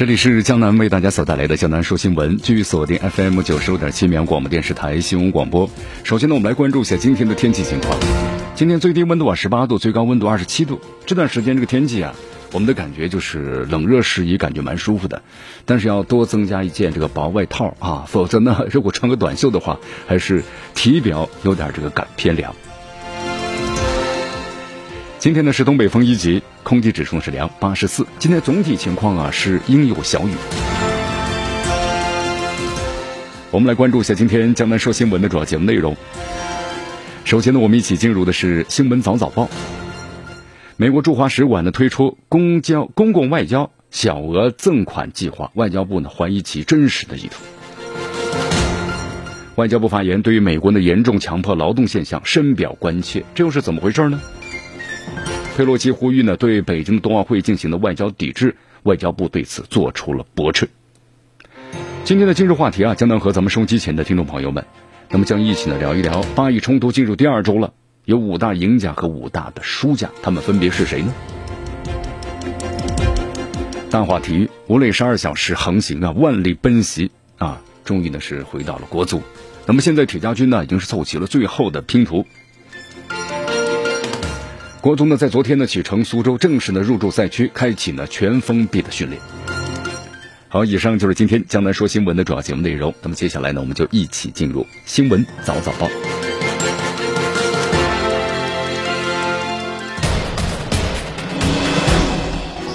这里是江南为大家所带来的江南说新闻，继续锁定 FM 九十五点七绵阳广播电视台新闻广播。首先呢，我们来关注一下今天的天气情况。今天最低温度啊十八度，最高温度二十七度。这段时间这个天气啊，我们的感觉就是冷热适宜，感觉蛮舒服的。但是要多增加一件这个薄外套啊，否则呢，如果穿个短袖的话，还是体表有点这个感偏凉。今天呢是东北风一级，空气指数是良八十四。今天总体情况啊是阴有小雨。我们来关注一下今天江南说新闻的主要节目内容。首先呢，我们一起进入的是新闻早早报。美国驻华使馆呢推出公交公共外交小额赠款计划，外交部呢怀疑其真实的意图。外交部发言对于美国的严重强迫劳动现象深表关切，这又是怎么回事呢？佩洛西呼吁呢，对北京冬奥会进行的外交抵制，外交部对此做出了驳斥。今天的今日话题啊，将能和咱们收机前的听众朋友们，那么将一起呢聊一聊巴以冲突进入第二周了，有五大赢家和五大的输家，他们分别是谁呢？大话题，吴磊十二小时航行啊，万里奔袭啊，终于呢是回到了国足。那么现在铁家军呢，已经是凑齐了最后的拼图。国足呢，在昨天呢启程苏州，正式呢入驻赛区，开启呢全封闭的训练。好，以上就是今天江南说新闻的主要节目内容。那么接下来呢，我们就一起进入新闻早早报。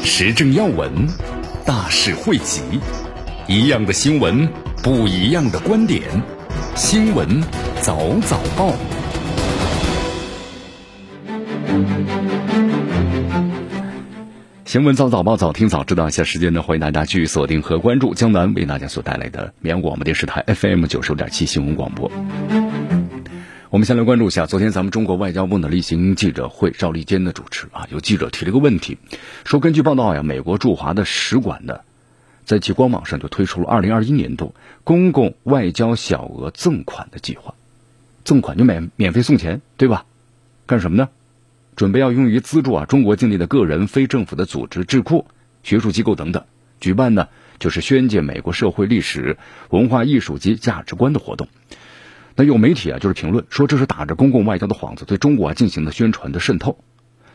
时政要闻，大事汇集，一样的新闻，不一样的观点。新闻早早报。新闻早早报，早听早知道一。下时间呢，欢迎大家继续锁定和关注江南为大家所带来的绵阳广播电视台 FM 九十五点七新闻广播。我们先来关注一下，昨天咱们中国外交部的例行记者会，赵立坚的主持啊，有记者提了个问题，说根据报道呀，美国驻华的使馆呢，在其官网上就推出了二零二一年度公共外交小额赠款的计划，赠款就免免费送钱，对吧？干什么呢？准备要用于资助啊中国境内的个人、非政府的组织、智库、学术机构等等，举办呢就是宣介美国社会历史、文化艺术及价值观的活动。那有媒体啊就是评论说这是打着公共外交的幌子对中国啊进行的宣传的渗透。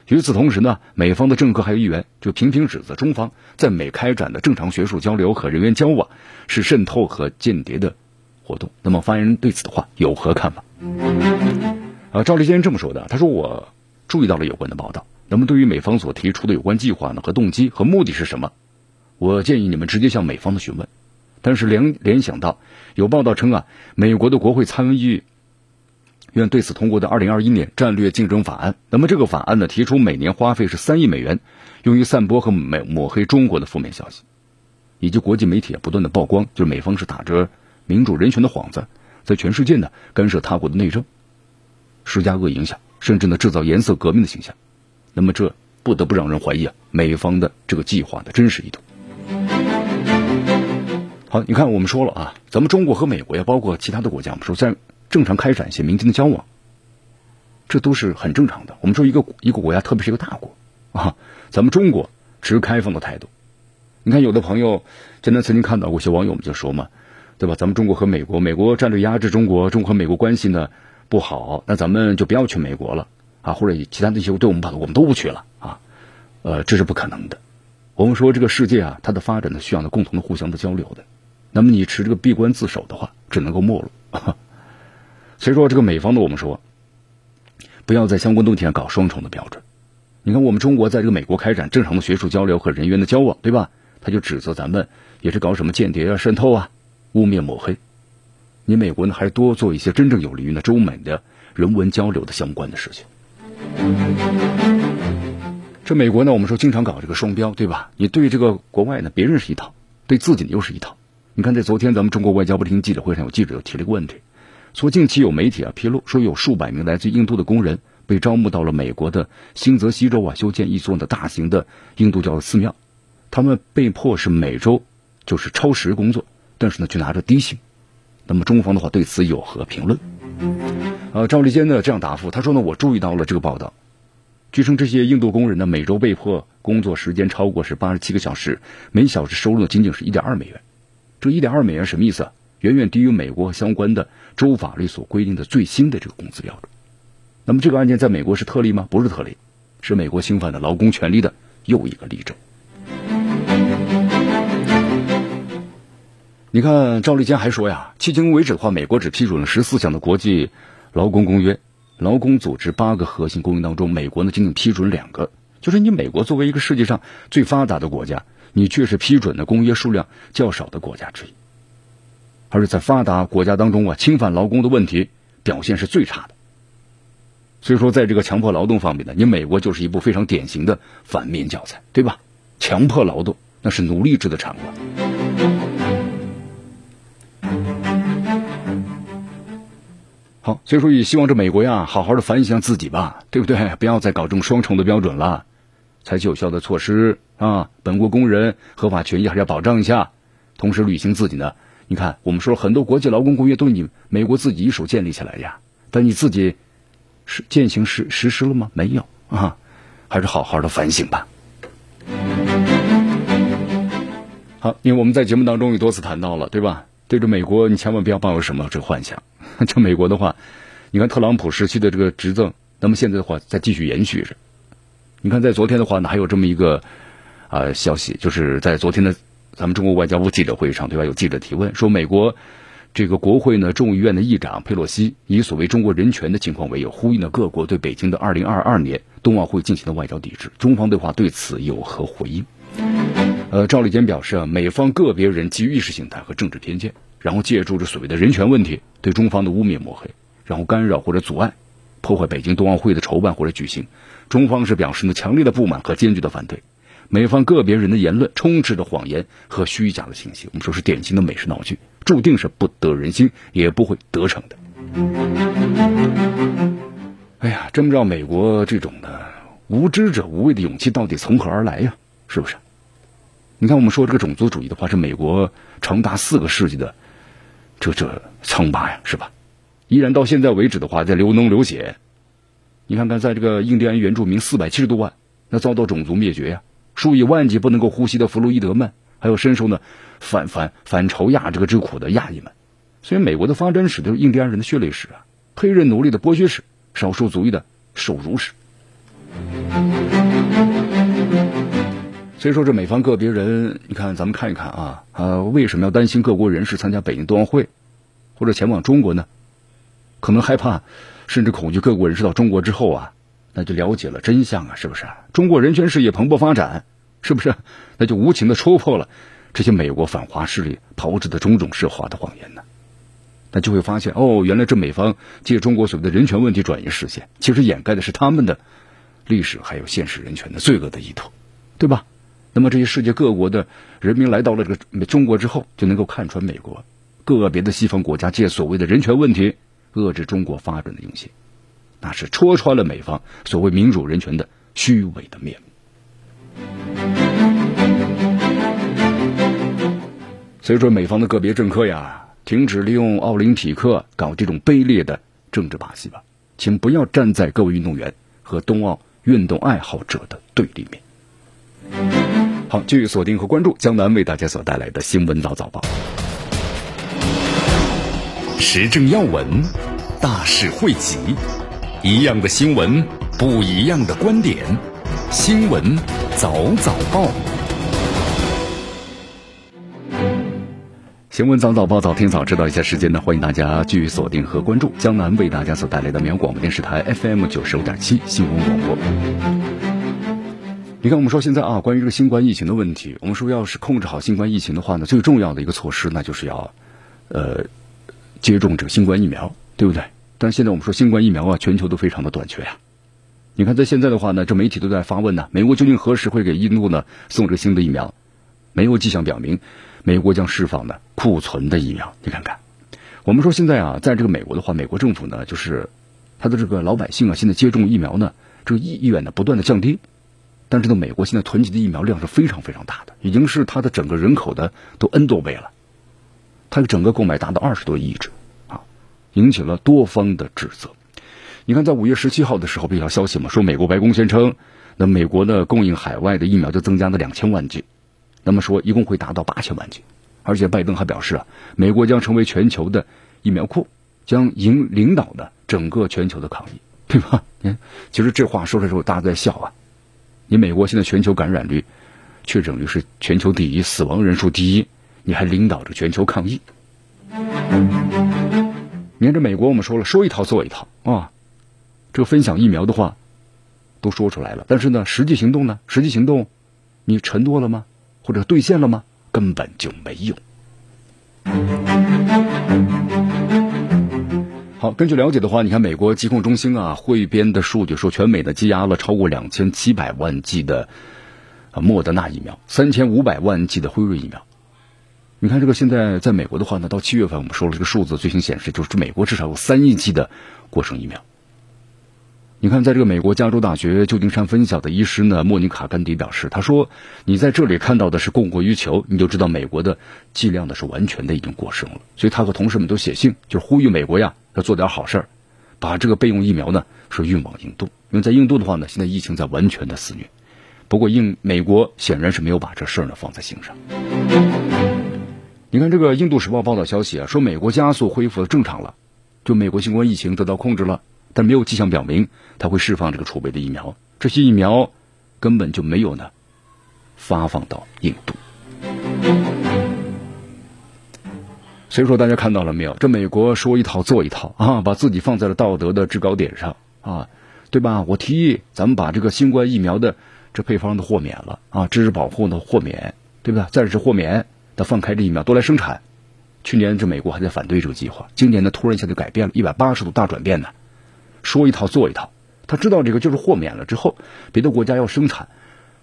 与此同时呢，美方的政客还有议员就频频指责中方在美开展的正常学术交流和人员交往是渗透和间谍的活动。那么发言人对此的话有何看法？啊，赵立坚这么说的，他说我。注意到了有关的报道，那么对于美方所提出的有关计划呢和动机和目的是什么？我建议你们直接向美方的询问。但是联联想到有报道称啊，美国的国会参议院对此通过的二零二一年战略竞争法案，那么这个法案呢提出每年花费是三亿美元，用于散播和抹抹黑中国的负面消息，以及国际媒体不断的曝光，就是美方是打着民主人权的幌子，在全世界呢干涉他国的内政，施加恶影响。甚至呢，制造颜色革命的形象，那么这不得不让人怀疑啊，美方的这个计划的真实意图。好，你看我们说了啊，咱们中国和美国呀，包括其他的国家，我们说在正常开展一些民间的交往，这都是很正常的。我们说一个一个国家，特别是一个大国啊，咱们中国持开放的态度。你看有的朋友，今天曾经看到过一些网友们就说嘛，对吧？咱们中国和美国，美国战略压制中国，中国和美国关系呢？不好，那咱们就不要去美国了啊，或者其他那些对我们不好，我们都不去了啊，呃，这是不可能的。我们说这个世界啊，它的发展呢需要呢共同的互相的交流的。那么你持这个闭关自守的话，只能够没落。所以说这个美方的，我们说不要在相关问题上搞双重的标准。你看我们中国在这个美国开展正常的学术交流和人员的交往，对吧？他就指责咱们也是搞什么间谍啊、渗透啊、污蔑抹黑。你美国呢还是多做一些真正有利于呢中美的人文交流的相关的事情。这美国呢，我们说经常搞这个双标，对吧？你对这个国外呢，别人是一套，对自己呢又是一套。你看，在昨天咱们中国外交部听记者会上，有记者又提了一个问题，说近期有媒体啊披露说，有数百名来自印度的工人被招募到了美国的新泽西州啊，修建一座呢大型的印度教的寺庙，他们被迫是每周就是超时工作，但是呢却拿着低薪。那么中方的话对此有何评论？呃，赵立坚呢这样答复，他说呢，我注意到了这个报道，据称这些印度工人呢每周被迫工作时间超过是八十七个小时，每小时收入仅仅是一点二美元。这一点二美元什么意思？远远低于美国相关的州法律所规定的最新的这个工资标准。那么这个案件在美国是特例吗？不是特例，是美国侵犯的劳工权利的又一个例证。你看赵立坚还说呀，迄今为止的话，美国只批准了十四项的国际劳工公约，劳工组织八个核心公约当中，美国呢仅仅批准两个，就是你美国作为一个世界上最发达的国家。你却是批准的公约数量较少的国家之一，而且在发达国家当中啊，侵犯劳工的问题表现是最差的。所以说，在这个强迫劳动方面呢，你美国就是一部非常典型的反面教材，对吧？强迫劳动那是奴隶制的产物。所以说也希望这美国呀，好好的反省下自己吧，对不对？不要再搞这种双重的标准了。采取有效的措施啊！本国工人合法权益还是要保障一下，同时履行自己呢。你看，我们说很多国际劳工公约都是你美国自己一手建立起来呀，但你自己是践行实实施了吗？没有啊，还是好好的反省吧。好，因为我们在节目当中也多次谈到了，对吧？对着美国，你千万不要抱有什么这个幻想。这美国的话，你看特朗普时期的这个执政，那么现在的话在继续延续着。你看，在昨天的话呢，还有这么一个啊消息，就是在昨天的咱们中国外交部记者会上，对吧？有记者提问说，美国这个国会呢众议院的议长佩洛西以所谓中国人权的情况为由，呼吁呢各国对北京的二零二二年冬奥会进行的外交抵制。中方对话对此有何回应？呃，赵立坚表示啊，美方个别人基于意识形态和政治偏见，然后借助着所谓的人权问题对中方的污蔑抹黑，然后干扰或者阻碍。破坏北京冬奥会的筹办或者举行，中方是表示呢强烈的不满和坚决的反对。美方个别人的言论充斥着谎言和虚假的信息，我们说是典型的美式闹剧，注定是不得人心，也不会得逞的。哎呀，真不知道美国这种的无知者无畏的勇气到底从何而来呀？是不是？你看，我们说这个种族主义的话，是美国长达四个世纪的这这称霸呀，是吧？依然到现在为止的话，在流脓流血。你看看，在这个印第安原住民四百七十多万，那遭到种族灭绝呀，数以万计不能够呼吸的弗洛伊德们，还有深受呢反反反仇亚这个之苦的亚裔们。所以，美国的发展史就是印第安人的血泪史啊，黑人奴隶的剥削史，少数族裔的受辱史。所以说，这美方个别人，你看咱们看一看啊，啊，为什么要担心各国人士参加北京冬奥会，或者前往中国呢？可能害怕，甚至恐惧各国人士到中国之后啊，那就了解了真相啊，是不是？中国人权事业蓬勃发展，是不是？那就无情的戳破了这些美国反华势力炮制的种种涉华的谎言呢？那就会发现，哦，原来这美方借中国所谓的人权问题转移视线，其实掩盖的是他们的历史还有现实人权的罪恶的意图，对吧？那么这些世界各国的人民来到了这个中国之后，就能够看穿美国个别的西方国家借所谓的人权问题。遏制中国发展的用心，那是戳穿了美方所谓民主人权的虚伪的面目。所以说，美方的个别政客呀，停止利用奥林匹克搞这种卑劣的政治把戏吧，请不要站在各位运动员和冬奥运动爱好者的对立面。好，继续锁定和关注江南为大家所带来的新闻早早报。时政要闻，大事汇集，一样的新闻，不一样的观点。新闻早早报，新闻早早报，早听早知道一下时间呢？欢迎大家继续锁定和关注江南为大家所带来的绵阳广播电视台 FM 九十五点七新闻广播。你看，我们说现在啊，关于这个新冠疫情的问题，我们说要是控制好新冠疫情的话呢，最重要的一个措施，那就是要，呃。接种这个新冠疫苗，对不对？但是现在我们说新冠疫苗啊，全球都非常的短缺呀。你看，在现在的话呢，这媒体都在发问呢，美国究竟何时会给印度呢送这个新的疫苗？没有迹象表明，美国将释放呢库存的疫苗。你看看，我们说现在啊，在这个美国的话，美国政府呢，就是他的这个老百姓啊，现在接种疫苗呢，这个意意愿呢不断的降低。但是呢，美国现在囤积的疫苗量是非常非常大的，已经是它的整个人口的都 N 多倍了。它的整个购买达到二十多亿只，啊，引起了多方的指责。你看，在五月十七号的时候，有条消息嘛，说美国白宫宣称，那美国呢供应海外的疫苗就增加了两千万剂，那么说一共会达到八千万剂。而且拜登还表示啊，美国将成为全球的疫苗库，将引领导的整个全球的抗疫，对吧？你看，其实这话说的时候，大家在笑啊。你美国现在全球感染率、确诊率是全球第一，死亡人数第一，你还领导着全球抗疫。你看这美国，我们说了，说一套做一套啊。这个分享疫苗的话，都说出来了，但是呢，实际行动呢？实际行动，你承诺了吗？或者兑现了吗？根本就没有。好，根据了解的话，你看美国疾控中心啊汇编的数据说，全美呢积压了超过两千七百万剂的啊莫德纳疫苗，三千五百万剂的辉瑞疫苗。你看这个现在在美国的话呢，到七月份我们说了这个数字，最新显示就是美国至少有三亿剂的过剩疫苗。你看，在这个美国加州大学旧金山分校的医师呢，莫妮卡·甘迪表示，他说：“你在这里看到的是供过于求，你就知道美国的剂量呢是完全的已经过剩了。”所以，他和同事们都写信，就是呼吁美国呀要做点好事儿，把这个备用疫苗呢是运往印度。因为在印度的话呢，现在疫情在完全的肆虐。不过，印美国显然是没有把这事儿呢放在心上。你看，这个《印度时报》报道消息啊，说美国加速恢复正常了，就美国新冠疫情得到控制了。但没有迹象表明他会释放这个储备的疫苗，这些疫苗根本就没有呢发放到印度。所以说，大家看到了没有？这美国说一套做一套啊，把自己放在了道德的制高点上啊，对吧？我提议咱们把这个新冠疫苗的这配方的豁免了啊，知识保护的豁免，对不对？暂时豁免，的放开这疫苗都来生产。去年这美国还在反对这个计划，今年呢突然一下就改变了，一百八十度大转变呢。说一套做一套，他知道这个就是豁免了之后，别的国家要生产，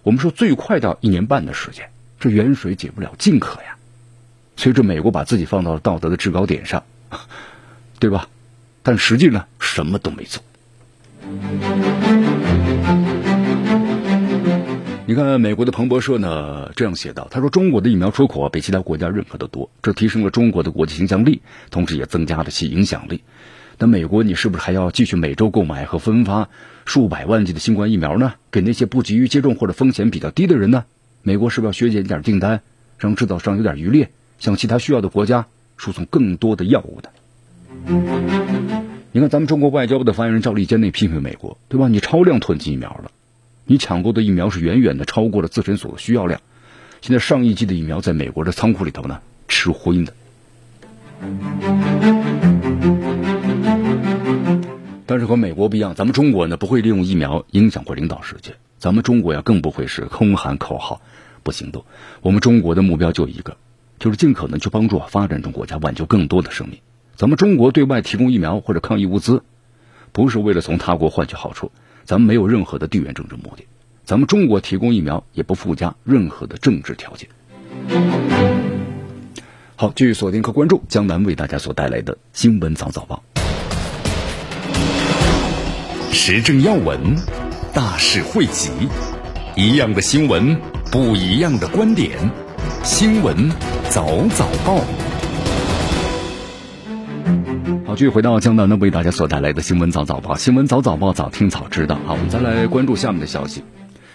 我们说最快到一年半的时间，这远水解不了近渴呀。所以这美国把自己放到了道德的制高点上，对吧？但实际呢，什么都没做。你看美国的彭博社呢这样写道：“他说中国的疫苗出口啊比其他国家认可的多，这提升了中国的国际影响力，同时也增加了其影响力。”那美国，你是不是还要继续每周购买和分发数百万剂的新冠疫苗呢？给那些不急于接种或者风险比较低的人呢？美国是不是要削减一点订单，让制造商有点余力，向其他需要的国家输送更多的药物的？你看，咱们中国外交部的发言人赵立坚那批评美国，对吧？你超量囤积疫苗了，你抢购的疫苗是远远的超过了自身所需要量，现在上亿剂的疫苗在美国的仓库里头呢，吃灰呢。但是和美国不一样，咱们中国呢不会利用疫苗影响或领导世界。咱们中国呀更不会是空喊口号不行动。我们中国的目标就一个，就是尽可能去帮助发展中国家挽救更多的生命。咱们中国对外提供疫苗或者抗疫物资，不是为了从他国换取好处，咱们没有任何的地缘政治目的。咱们中国提供疫苗也不附加任何的政治条件。好，继续锁定和关注江南为大家所带来的新闻早早报。时政要闻，大事汇集，一样的新闻，不一样的观点。新闻早早报，好，继续回到江南呢，为大家所带来的新闻早早报。新闻早早报，早听早知道。好，我们再来关注下面的消息。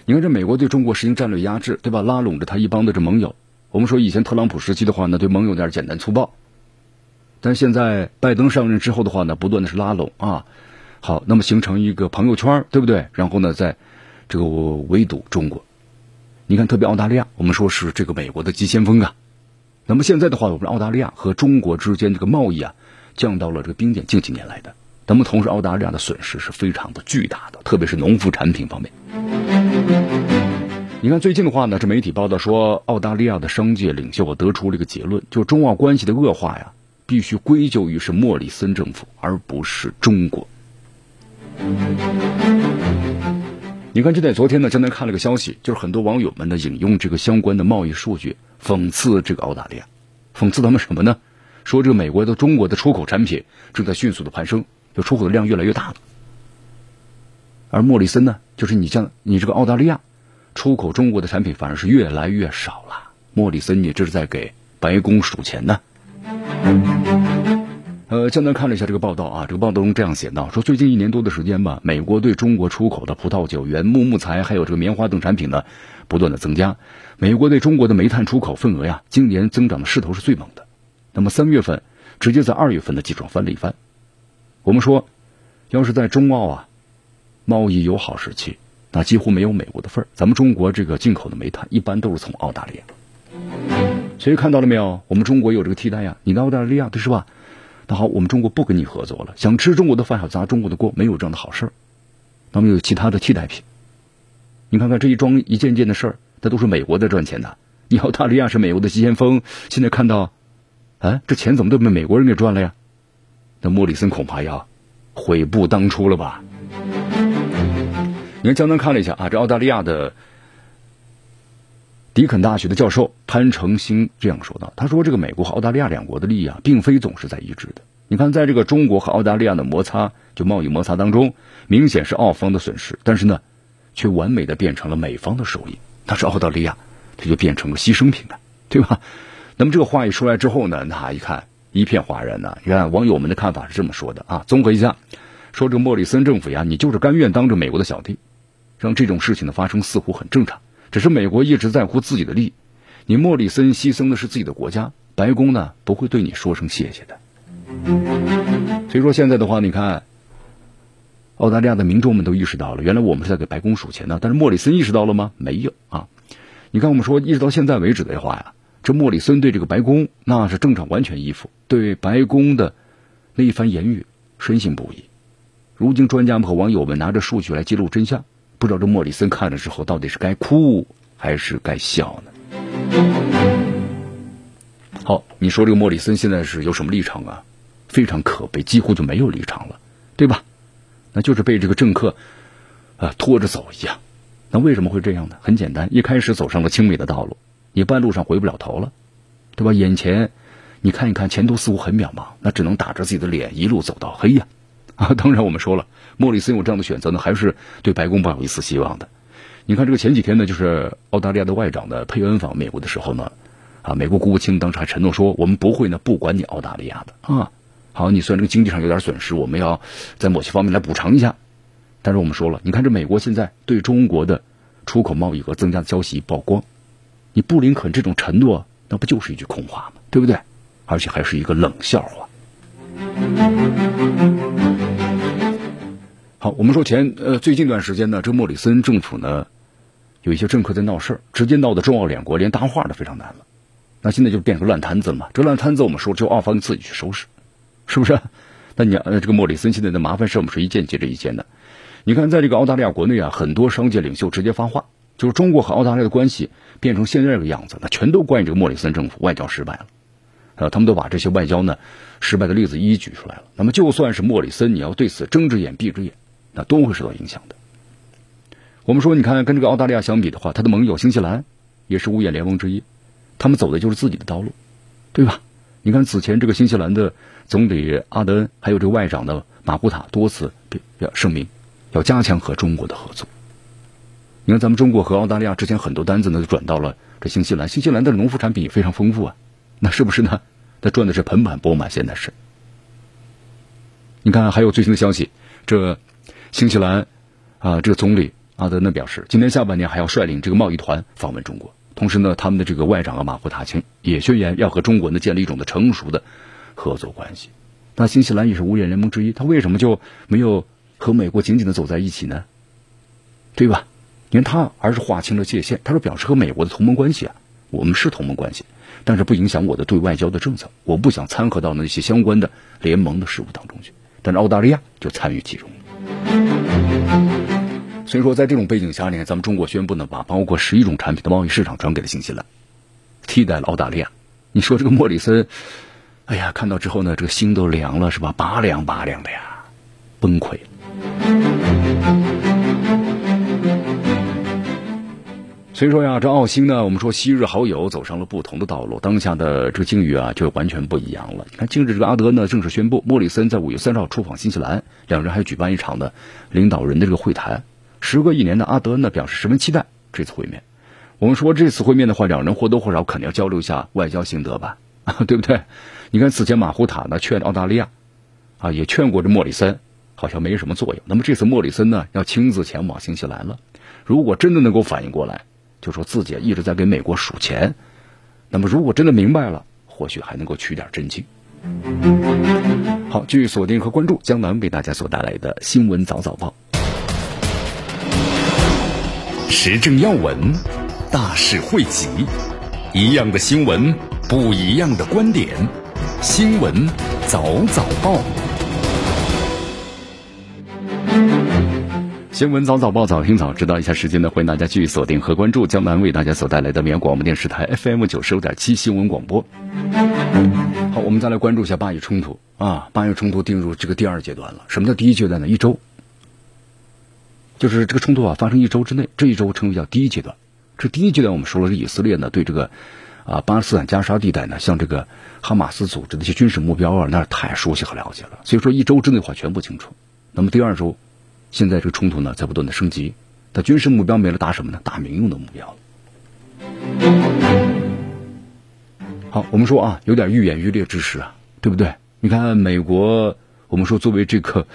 你看，这美国对中国实行战略压制，对吧？拉拢着他一帮的这盟友。我们说以前特朗普时期的话呢，对盟友有点简单粗暴，但现在拜登上任之后的话呢，不断的是拉拢啊。好，那么形成一个朋友圈，对不对？然后呢，在这个围堵中国。你看，特别澳大利亚，我们说是这个美国的急先锋啊。那么现在的话，我们澳大利亚和中国之间这个贸易啊，降到了这个冰点，近几年来的。那么同时，澳大利亚的损失是非常的巨大的，特别是农副产品方面。你看最近的话呢，这媒体报道说，澳大利亚的商界领袖我得出了一个结论，就中澳关系的恶化呀。必须归咎于是莫里森政府，而不是中国。你看，就在昨天呢，江南看了个消息，就是很多网友们呢引用这个相关的贸易数据，讽刺这个澳大利亚，讽刺他们什么呢？说这个美国的中国的出口产品正在迅速的攀升，就出口的量越来越大了。而莫里森呢，就是你像你这个澳大利亚出口中国的产品反而是越来越少了。莫里森，你这是在给白宫数钱呢？呃，江南看了一下这个报道啊，这个报道中这样写道：说最近一年多的时间吧，美国对中国出口的葡萄酒、原木木材还有这个棉花等产品呢，不断的增加。美国对中国的煤炭出口份额呀，今年增长的势头是最猛的。那么三月份直接在二月份的基础上翻了一番。我们说，要是在中澳啊贸易友好时期，那几乎没有美国的份儿。咱们中国这个进口的煤炭一般都是从澳大利亚。所以看到了没有？我们中国有这个替代呀，你的澳大利亚对是吧？那好，我们中国不跟你合作了。想吃中国的饭，要砸中国的锅，没有这样的好事儿。那么有其他的替代品。你看看这一桩一件件的事儿，这都是美国在赚钱的。你澳大利亚是美国的急先锋，现在看到，哎，这钱怎么都被美国人给赚了呀？那莫里森恐怕要悔不当初了吧？你看，江南看了一下啊，这澳大利亚的迪肯大学的教授潘成兴这样说道：“他说，这个美国和澳大利亚两国的利益啊，并非总是在一致的。你看，在这个中国和澳大利亚的摩擦，就贸易摩擦当中，明显是澳方的损失，但是呢，却完美的变成了美方的收益。但是澳大利亚，它就变成了牺牲品了，对吧？那么这个话一出来之后呢，那一看一片哗然呢。你看网友们的看法是这么说的啊，综合一下，说这个莫里森政府呀，你就是甘愿当着美国的小弟。”让这种事情的发生似乎很正常，只是美国一直在乎自己的利益，你莫里森牺牲的是自己的国家，白宫呢不会对你说声谢谢的。所以说现在的话，你看，澳大利亚的民众们都意识到了，原来我们是在给白宫数钱呢。但是莫里森意识到了吗？没有啊。你看我们说一直到现在为止的话呀，这莫里森对这个白宫那是正常完全依附，对白宫的那一番言语深信不疑。如今专家们和网友们拿着数据来揭露真相。不知道这莫里森看了之后到底是该哭还是该笑呢？好，你说这个莫里森现在是有什么立场啊？非常可悲，几乎就没有立场了，对吧？那就是被这个政客啊拖着走一样。那为什么会这样呢？很简单，一开始走上了清美的道路，你半路上回不了头了，对吧？眼前你看一看，前途似乎很渺茫，那只能打着自己的脸一路走到黑呀。啊，当然我们说了，莫里森有这样的选择呢，还是对白宫抱有一丝希望的。你看这个前几天呢，就是澳大利亚的外长的佩恩访美国的时候呢，啊，美国国务卿当时还承诺说，我们不会呢不管你澳大利亚的啊。好，你虽然这个经济上有点损失，我们要在某些方面来补偿一下。但是我们说了，你看这美国现在对中国的出口贸易额增加的消息曝光，你布林肯这种承诺，那不就是一句空话吗？对不对？而且还是一个冷笑话。好，我们说前呃最近一段时间呢，这莫里森政府呢有一些政客在闹事儿，直接闹得中澳两国连搭话都非常难了。那现在就变成烂摊子了嘛？这烂摊子我们说，只有澳方自己去收拾，是不是？那你呃这个莫里森现在的麻烦事我们是一件接着一件的。你看，在这个澳大利亚国内啊，很多商界领袖直接发话，就是中国和澳大利亚的关系变成现在这个样子，那全都怪这个莫里森政府外交失败了。呃，他们都把这些外交呢失败的例子一一举出来了。那么就算是莫里森，你要对此睁只眼闭只眼。那都会受到影响的。我们说，你看，跟这个澳大利亚相比的话，它的盟友新西兰也是五眼联盟之一，他们走的就是自己的道路，对吧？你看，此前这个新西兰的总理阿德恩，还有这个外长的马布塔多次要声明，要加强和中国的合作。你看，咱们中国和澳大利亚之前很多单子呢，就转到了这新西兰，新西兰的农副产品也非常丰富啊，那是不是呢？他赚的是盆满钵满，现在是。你看，还有最新的消息，这。新西兰啊，这个总理阿德呢表示，今年下半年还要率领这个贸易团访问中国。同时呢，他们的这个外长啊马胡塔钦也宣言要和中国呢建立一种的成熟的合作关系。那新西兰也是五眼联盟之一，他为什么就没有和美国紧紧的走在一起呢？对吧？你看他而是划清了界限，他说表示和美国的同盟关系啊，我们是同盟关系，但是不影响我的对外交的政策，我不想掺和到那些相关的联盟的事务当中去。但是澳大利亚就参与其中。所以说，在这种背景下呢，咱们中国宣布呢，把包括十一种产品的贸易市场转给了新西兰，替代了澳大利亚。你说这个莫里森哎呀，看到之后呢，这个心都凉了，是吧？拔凉拔凉的呀，崩溃。所以说呀，这澳新呢，我们说昔日好友走上了不同的道路，当下的这个境遇啊，就完全不一样了。你看，近日这个阿德呢，正式宣布，莫里森在五月三号出访新西兰，两人还举办一场的领导人的这个会谈。时隔一年的阿德恩呢，表示十分期待这次会面。我们说这次会面的话，两人或多或少肯定要交流一下外交心得吧，对不对？你看此前马胡塔呢劝澳大利亚，啊，也劝过这莫里森，好像没什么作用。那么这次莫里森呢，要亲自前往新西兰了，如果真的能够反应过来。就说自己一直在给美国数钱，那么如果真的明白了，或许还能够取点真经。好，继续锁定和关注江南为大家所带来的新闻早早报，时政要闻，大事汇集，一样的新闻，不一样的观点，新闻早早报。新闻早早报早听早知道一下时间呢，欢迎大家继续锁定和关注江南为大家所带来的绵阳广播电视台 FM 九十五点七新闻广播。好，我们再来关注一下巴以冲突啊，巴以冲突进入这个第二阶段了。什么叫第一阶段呢？一周，就是这个冲突啊发生一周之内，这一周称为叫第一阶段。这第一阶段我们说了是以色列呢对这个啊巴勒斯坦加沙地带呢，像这个哈马斯组织的一些军事目标啊，那是太熟悉和了解了，所以说一周之内的话全部清楚。那么第二周。现在这个冲突呢在不断的升级，但军事目标没了，打什么呢？打民用的目标。好，我们说啊，有点愈演愈烈之势啊，对不对？你看美国，我们说作为这个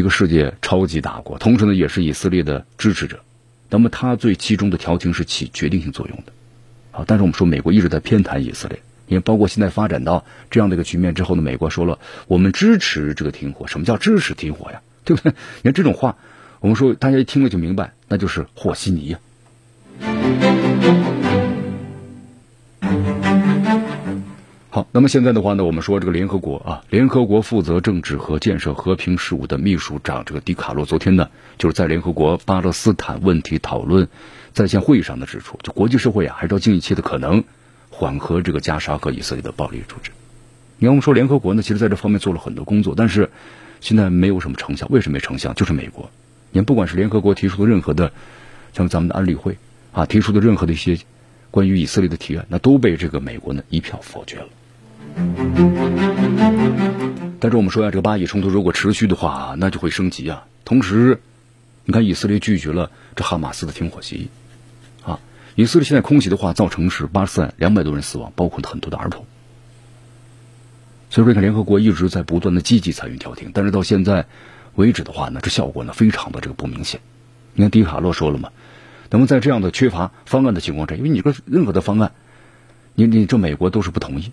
一个世界超级大国，同时呢也是以色列的支持者，那么他最其中的调停是起决定性作用的。好，但是我们说美国一直在偏袒以色列，因为包括现在发展到这样的一个局面之后呢，美国说了，我们支持这个停火。什么叫支持停火呀？对不对？你看这种话，我们说大家一听了就明白，那就是和稀泥呀。好，那么现在的话呢，我们说这个联合国啊，联合国负责政治和建设和平事务的秘书长这个迪卡洛昨天呢，就是在联合国巴勒斯坦问题讨论在线会议上的指出，就国际社会啊，还是要尽一切的可能缓和这个加沙和以色列的暴力处置。你看，我们说联合国呢，其实在这方面做了很多工作，但是。现在没有什么成效，为什么没成效？就是美国，你看，不管是联合国提出的任何的，像咱们的安理会啊提出的任何的一些关于以色列的提案，那都被这个美国呢一票否决了。但是我们说呀，这个巴以冲突如果持续的话，那就会升级啊。同时，你看以色列拒绝了这哈马斯的停火协议啊，以色列现在空袭的话，造成是巴勒斯坦两百多人死亡，包括很多的儿童。所以说，你看，联合国一直在不断的积极参与调停，但是到现在为止的话呢，这效果呢非常的这个不明显。你看，迪卡洛说了嘛，那么在这样的缺乏方案的情况下，因为你个任何的方案，你你这美国都是不同意。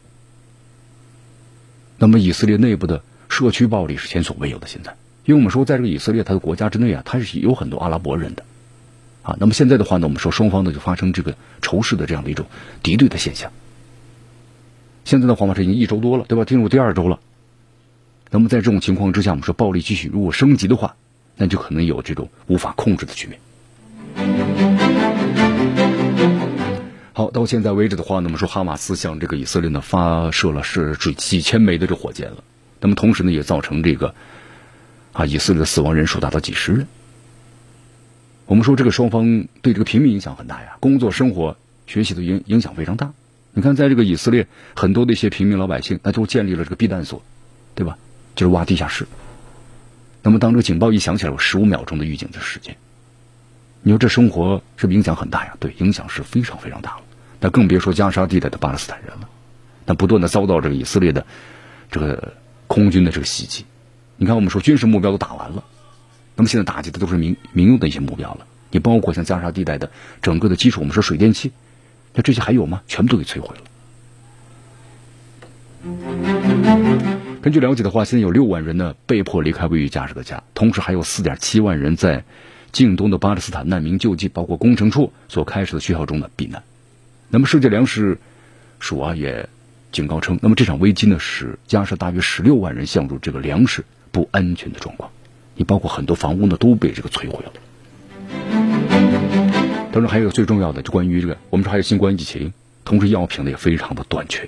那么以色列内部的社区暴力是前所未有的。现在，因为我们说，在这个以色列它的国家之内啊，它是有很多阿拉伯人的啊。那么现在的话呢，我们说双方呢就发生这个仇视的这样的一种敌对的现象。现在的话嘛，这已经一周多了，对吧？进入第二周了。那么在这种情况之下，我们说暴力继续如果升级的话，那就可能有这种无法控制的局面。好，到现在为止的话那么说哈马斯向这个以色列呢发射了是几几千枚的这火箭了。那么同时呢，也造成这个啊以色列的死亡人数达到几十人。我们说这个双方对这个平民影响很大呀，工作、生活、学习的影影响非常大。你看，在这个以色列，很多的一些平民老百姓，那都建立了这个避难所，对吧？就是挖地下室。那么，当这个警报一响起来，有十五秒钟的预警的时间。你说这生活是不是影响很大呀？对，影响是非常非常大了。那更别说加沙地带的巴勒斯坦人了。那不断的遭到这个以色列的这个空军的这个袭击。你看，我们说军事目标都打完了，那么现在打击的都是民民用的一些目标了。你包括像加沙地带的整个的基础，我们说水电气。那这些还有吗？全部都给摧毁了。根据了解的话，现在有六万人呢被迫离开位于加沙的家，同时还有四点七万人在近东的巴勒斯坦难民救济，包括工程处所开设的学校中的避难。那么世界粮食署啊也警告称，那么这场危机呢使加上大约十六万人陷入这个粮食不安全的状况，你包括很多房屋呢都被这个摧毁了。当然，还有最重要的，就关于这个，我们说还有新冠疫情，同时药品呢也非常的短缺。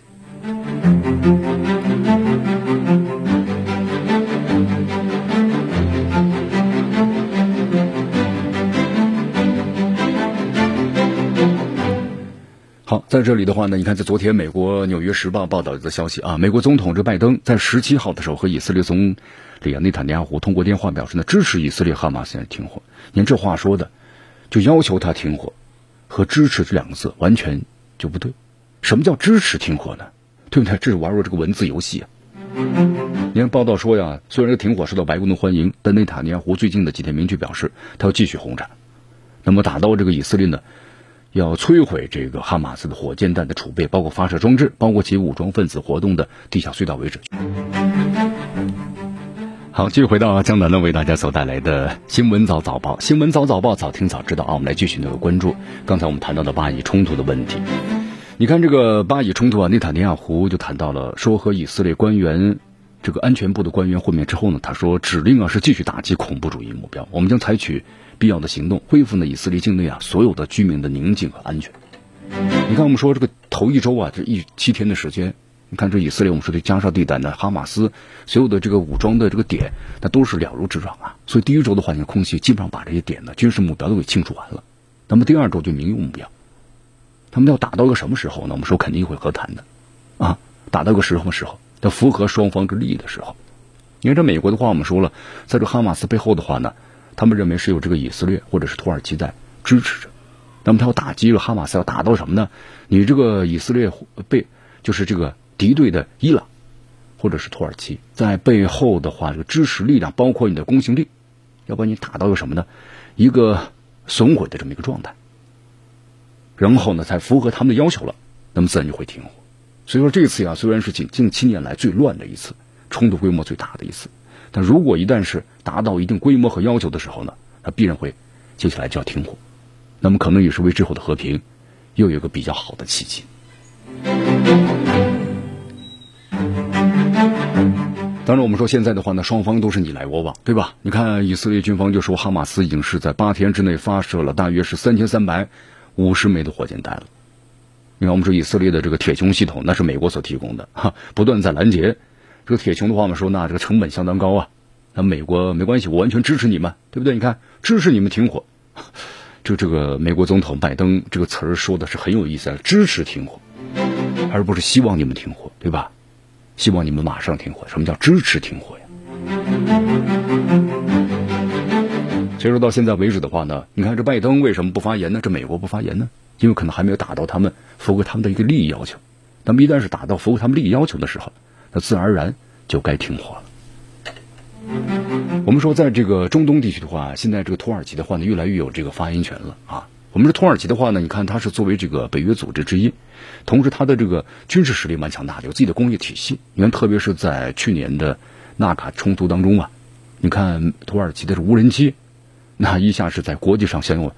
在这里的话呢，你看，在昨天，美国《纽约时报》报道的消息啊，美国总统这拜登在十七号的时候和以色列总理内塔尼亚胡通过电话表示呢，支持以色列哈马斯停火。您这话说的，就要求他停火，和支持这两个字完全就不对。什么叫支持停火呢？对不对？这是玩入这个文字游戏啊。你看报道说呀，虽然这个停火受到白宫的欢迎，但内塔尼亚胡最近的几天明确表示，他要继续轰炸，那么打到这个以色列呢？要摧毁这个哈马斯的火箭弹的储备，包括发射装置，包括其武装分子活动的地下隧道为止。好，继续回到江南呢，为大家所带来的新闻早早报，新闻早早报，早听早知道啊。我们来继续那个关注刚才我们谈到的巴以冲突的问题。你看这个巴以冲突啊，内塔尼亚胡就谈到了说和以色列官员这个安全部的官员会面之后呢，他说指令啊是继续打击恐怖主义目标，我们将采取。必要的行动，恢复呢以色列境内啊所有的居民的宁静和安全。你看，我们说这个头一周啊，这一七天的时间，你看这以色列，我们说的加沙地带呢，哈马斯所有的这个武装的这个点，那都是了如指掌啊。所以第一周的话，你空袭基本上把这些点呢军事目标都给清除完了。那么第二周就民用目标，他们要打到个什么时候呢？我们说肯定会和谈的啊，打到个什么时候？要符合双方之利益的时候。你看这美国的话，我们说了，在这哈马斯背后的话呢。他们认为是有这个以色列或者是土耳其在支持着，那么他要打击了哈马斯，要打到什么呢？你这个以色列被就是这个敌对的伊朗或者是土耳其在背后的话，这个支持力量包括你的公信力，要把你打到一个什么呢？一个损毁的这么一个状态，然后呢才符合他们的要求了，那么自然就会停火。所以说这次呀，虽然是近近七年来最乱的一次，冲突规模最大的一次。但如果一旦是达到一定规模和要求的时候呢，它必然会接下来就要停火，那么可能也是为之后的和平又有一个比较好的契机。当然，我们说现在的话呢，双方都是你来我往，对吧？你看以色列军方就说哈马斯已经是在八天之内发射了大约是三千三百五十枚的火箭弹了。你看我们说以色列的这个铁穹系统，那是美国所提供的，哈，不断在拦截。这个铁穹的话我们，说那这个成本相当高啊。那美国没关系，我完全支持你们，对不对？你看，支持你们停火。就这个美国总统拜登这个词儿说的是很有意思啊，支持停火，而不是希望你们停火，对吧？希望你们马上停火。什么叫支持停火呀？所以说到现在为止的话呢，你看这拜登为什么不发言呢？这美国不发言呢？因为可能还没有达到他们符合他们的一个利益要求。那么一旦是达到符合他们利益要求的时候，那自然而然就该停火了。我们说，在这个中东地区的话，现在这个土耳其的话呢，越来越有这个发言权了啊。我们说土耳其的话呢，你看它是作为这个北约组织之一，同时它的这个军事实力蛮强大的，有自己的工业体系。你看，特别是在去年的纳卡冲突当中啊，你看土耳其的无人机，那一下是在国际上享有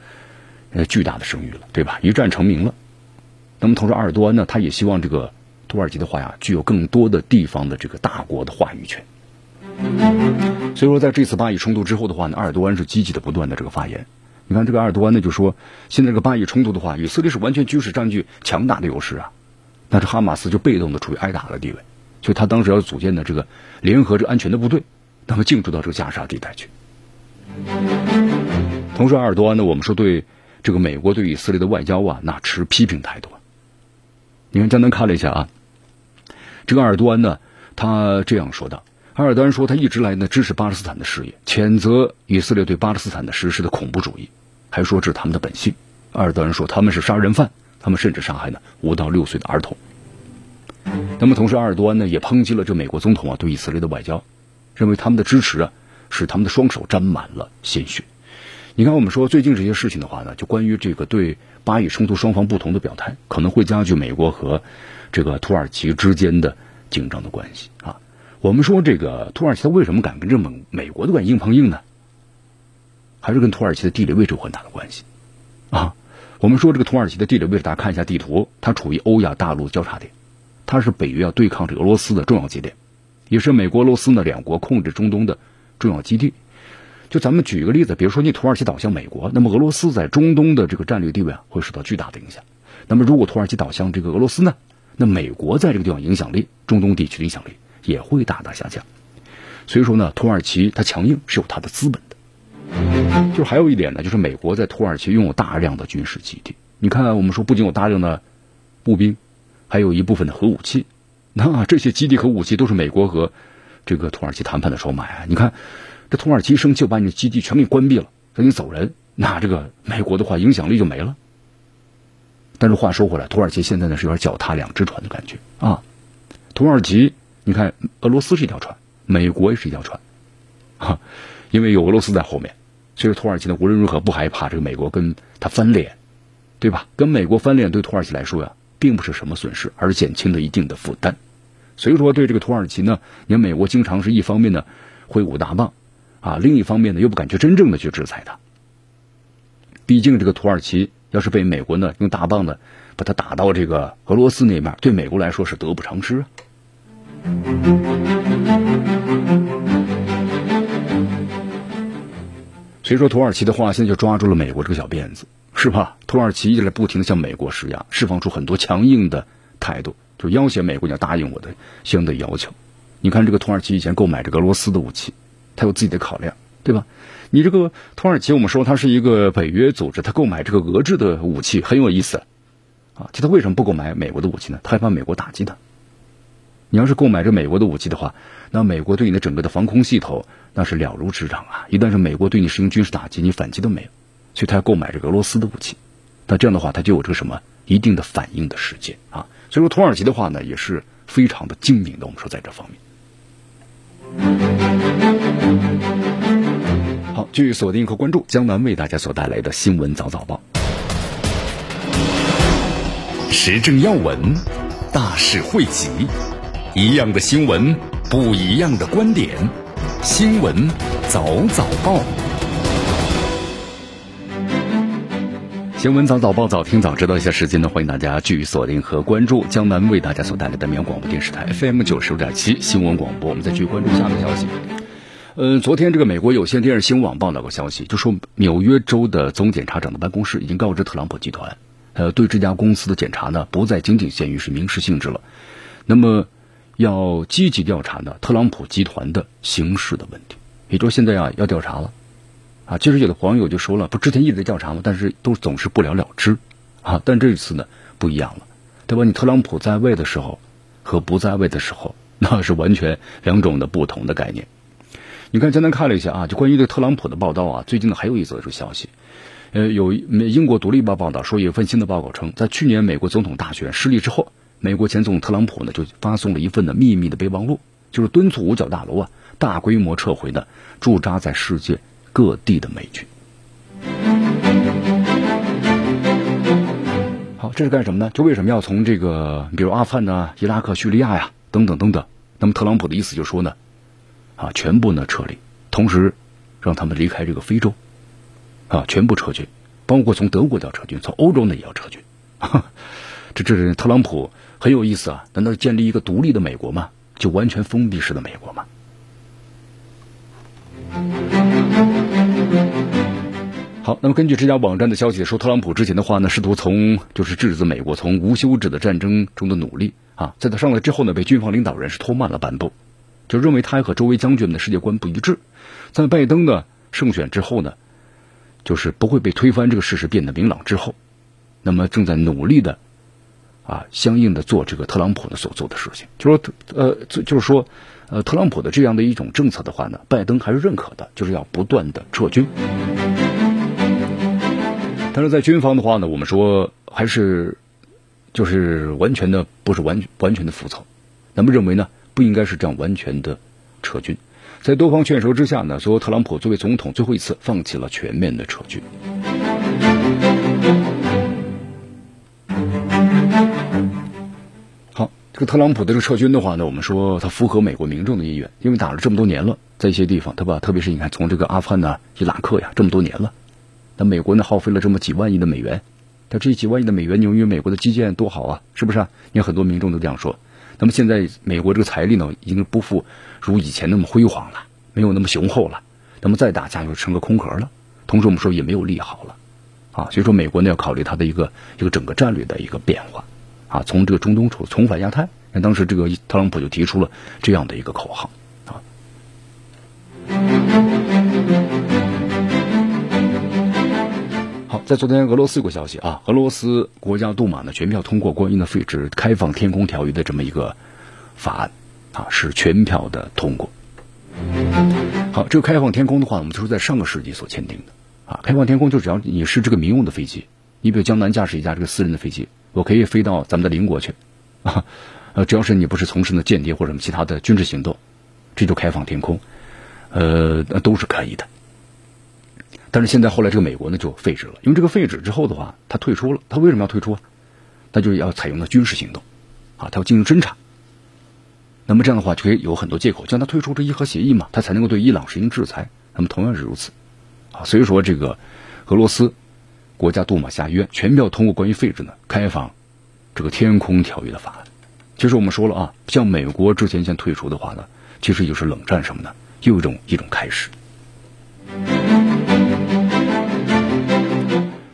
呃巨大的声誉了，对吧？一战成名了。那么同时，阿尔多安呢，他也希望这个。土耳其的话呀，具有更多的地方的这个大国的话语权。所以说，在这次巴以冲突之后的话呢，埃尔多安是积极的、不断的这个发言。你看，这个埃尔多安呢就说，现在这个巴以冲突的话，以色列是完全军事占据强大的优势啊，那这哈马斯就被动的处于挨打的地位。所以他当时要组建的这个联合这安全的部队，那么进驻到这个加沙地带去。同时，埃尔多安呢，我们说对这个美国对以色列的外交啊，那持批评态度。你看，江南看了一下啊。这个埃尔多安呢，他这样说道：“埃尔多安说，他一直来呢支持巴勒斯坦的事业，谴责以色列对巴勒斯坦的实施的恐怖主义，还说这是他们的本性。”埃尔多安说他们是杀人犯，他们甚至杀害呢五到六岁的儿童。那么同时，埃尔多安呢也抨击了这美国总统啊对以色列的外交，认为他们的支持啊使他们的双手沾满了鲜血。你看，我们说最近这些事情的话呢，就关于这个对巴以冲突双方不同的表态，可能会加剧美国和。这个土耳其之间的紧张的关系啊，我们说这个土耳其它为什么敢跟这美美国都敢硬碰硬呢？还是跟土耳其的地理位置有很大的关系啊。我们说这个土耳其的地理位置，大家看一下地图，它处于欧亚大陆交叉点，它是北约要对抗这个俄罗斯的重要节点，也是美国、俄罗斯呢两国控制中东的重要基地。就咱们举一个例子，比如说你土耳其倒向美国，那么俄罗斯在中东的这个战略地位啊，会受到巨大的影响。那么如果土耳其倒向这个俄罗斯呢？那美国在这个地方影响力，中东地区的影响力也会大大下降。所以说呢，土耳其它强硬是有它的资本的。就是还有一点呢，就是美国在土耳其拥有大量的军事基地。你看，我们说不仅有大量的步兵，还有一部分的核武器。那这些基地和武器都是美国和这个土耳其谈判的筹码啊。你看，这土耳其生气就，把你的基地全给关闭了，让你走人，那这个美国的话影响力就没了。但是话说回来，土耳其现在呢是有点脚踏两只船的感觉啊。土耳其，你看俄罗斯是一条船，美国也是一条船，哈，因为有俄罗斯在后面，所以土耳其呢无论如何不害怕这个美国跟他翻脸，对吧？跟美国翻脸对土耳其来说呀，并不是什么损失，而是减轻了一定的负担。所以说对这个土耳其呢，你看美国经常是一方面呢挥舞大棒，啊，另一方面呢又不敢去真正的去制裁他。毕竟这个土耳其。要是被美国呢用大棒呢把它打到这个俄罗斯那面，对美国来说是得不偿失啊。所以说，土耳其的话现在就抓住了美国这个小辫子，是吧？土耳其一直在不停的向美国施压，释放出很多强硬的态度，就要挟美国要答应我的相应的要求。你看，这个土耳其以前购买这个俄罗斯的武器，它有自己的考量，对吧？你这个土耳其，我们说它是一个北约组织，它购买这个俄制的武器很有意思，啊，就它为什么不购买美国的武器呢？它害怕美国打击它。你要是购买这美国的武器的话，那美国对你的整个的防空系统那是了如指掌啊！一旦是美国对你实行军事打击，你反击都没有，所以他要购买这个俄罗斯的武器。那这样的话，他就有这个什么一定的反应的时间啊。所以说，土耳其的话呢，也是非常的精明的。我们说在这方面。好，继续锁定和关注江南为大家所带来的新闻早早报，时政要闻，大事汇集，一样的新闻，不一样的观点，新闻早早报，新闻早早报，早听早知道一下时间呢，欢迎大家继续锁定和关注江南为大家所带来的绵阳广播电视台 FM 九十五点七新闻广播，我们再继续关注下面消息。嗯，昨天这个美国有线电视新闻网报道个消息，就说纽约州的总检察长的办公室已经告知特朗普集团，呃，对这家公司的检查呢，不再仅仅限于是民事性质了，那么要积极调查呢特朗普集团的刑事的问题，也就是现在啊要调查了，啊，其实有的网友就说了，不之前一直在调查吗？但是都总是不了了之，啊，但这一次呢不一样了，对吧？你特朗普在位的时候和不在位的时候，那是完全两种的不同的概念。你看，简单看了一下啊，就关于这个特朗普的报道啊，最近呢还有一则这个消息，呃，有英国独立报报道说，有一份新的报告称，在去年美国总统大选失利之后，美国前总统特朗普呢就发送了一份的秘密的备忘录，就是敦促五角大楼啊大规模撤回呢驻扎在世界各地的美军。好，这是干什么呢？就为什么要从这个，比如阿富汗呢、伊拉克、叙利亚呀等等等等？那么特朗普的意思就是说呢？啊，全部呢撤离，同时让他们离开这个非洲，啊，全部撤军，包括从德国要撤军，从欧洲呢也要撤军。这这是特朗普很有意思啊！难道建立一个独立的美国吗？就完全封闭式的美国吗？好，那么根据这家网站的消息说，特朗普之前的话呢，试图从就是制止美国从无休止的战争中的努力啊，在他上来之后呢，被军方领导人是拖慢了半步。就认为他和周围将军们的世界观不一致，在拜登的胜选之后呢，就是不会被推翻这个事实变得明朗之后，那么正在努力的啊，相应的做这个特朗普的所做的事情，就说呃，就是说呃，特朗普的这样的一种政策的话呢，拜登还是认可的，就是要不断的撤军。但是在军方的话呢，我们说还是就是完全的不是完完全的服从，那么认为呢？不应该是这样完全的撤军，在多方劝说之下呢，说特朗普作为总统最后一次放弃了全面的撤军。特朗普的这个撤军的话呢，我们说他符合美国民众的意愿，因为打了这么多年了，在一些地方，对吧？特别是你看，从这个阿富汗呐、伊拉克呀，这么多年了，那美国呢耗费了这么几万亿的美元，那这几万亿的美元，由于美国的基建多好啊，是不是？你看很多民众都这样说。那么现在美国这个财力呢，已经不复如以前那么辉煌了，没有那么雄厚了。那么再打架就成个空壳了。同时我们说也没有利好了，啊，所以说美国呢要考虑它的一个一个整个战略的一个变化，啊，从这个中东出重返亚太。那当时这个特朗普就提出了这样的一个口号啊。好，在昨天俄罗斯有个消息啊，俄罗斯国家杜马呢全票通过关于呢废止开放天空条约的这么一个法案啊，是全票的通过。好，这个开放天空的话，我们就是在上个世纪所签订的啊。开放天空就只要你是这个民用的飞机，你比如江南驾驶一架这个私人的飞机，我可以飞到咱们的邻国去 啊。呃，只要是你不是从事的间谍或者什么其他的军事行动，这就开放天空，呃，那都是可以的。但是现在后来这个美国呢就废止了，因为这个废止之后的话，他退出了。他为什么要退出啊？他就要采用的军事行动，啊，他要进行侦查。那么这样的话就可以有很多借口，将他退出这伊核协议嘛，他才能够对伊朗实行制裁。那么同样是如此，啊，所以说这个俄罗斯国家杜马下院全票通过关于废止呢开放这个天空条约的法案。其实我们说了啊，像美国之前先退出的话呢，其实就是冷战什么的，又一种一种开始。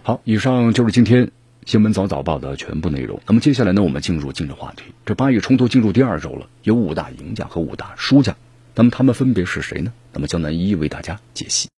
好，以上就是今天新闻早早报的全部内容。那么接下来呢，我们进入今日话题。这巴以冲突进入第二周了，有五大赢家和五大输家，那么他们分别是谁呢？那么江南一一为大家解析。